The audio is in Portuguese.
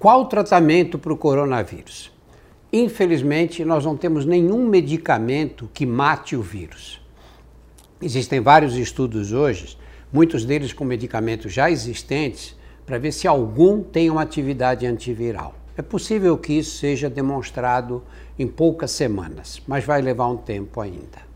Qual o tratamento para o coronavírus? Infelizmente, nós não temos nenhum medicamento que mate o vírus. Existem vários estudos hoje, muitos deles com medicamentos já existentes, para ver se algum tem uma atividade antiviral. É possível que isso seja demonstrado em poucas semanas, mas vai levar um tempo ainda.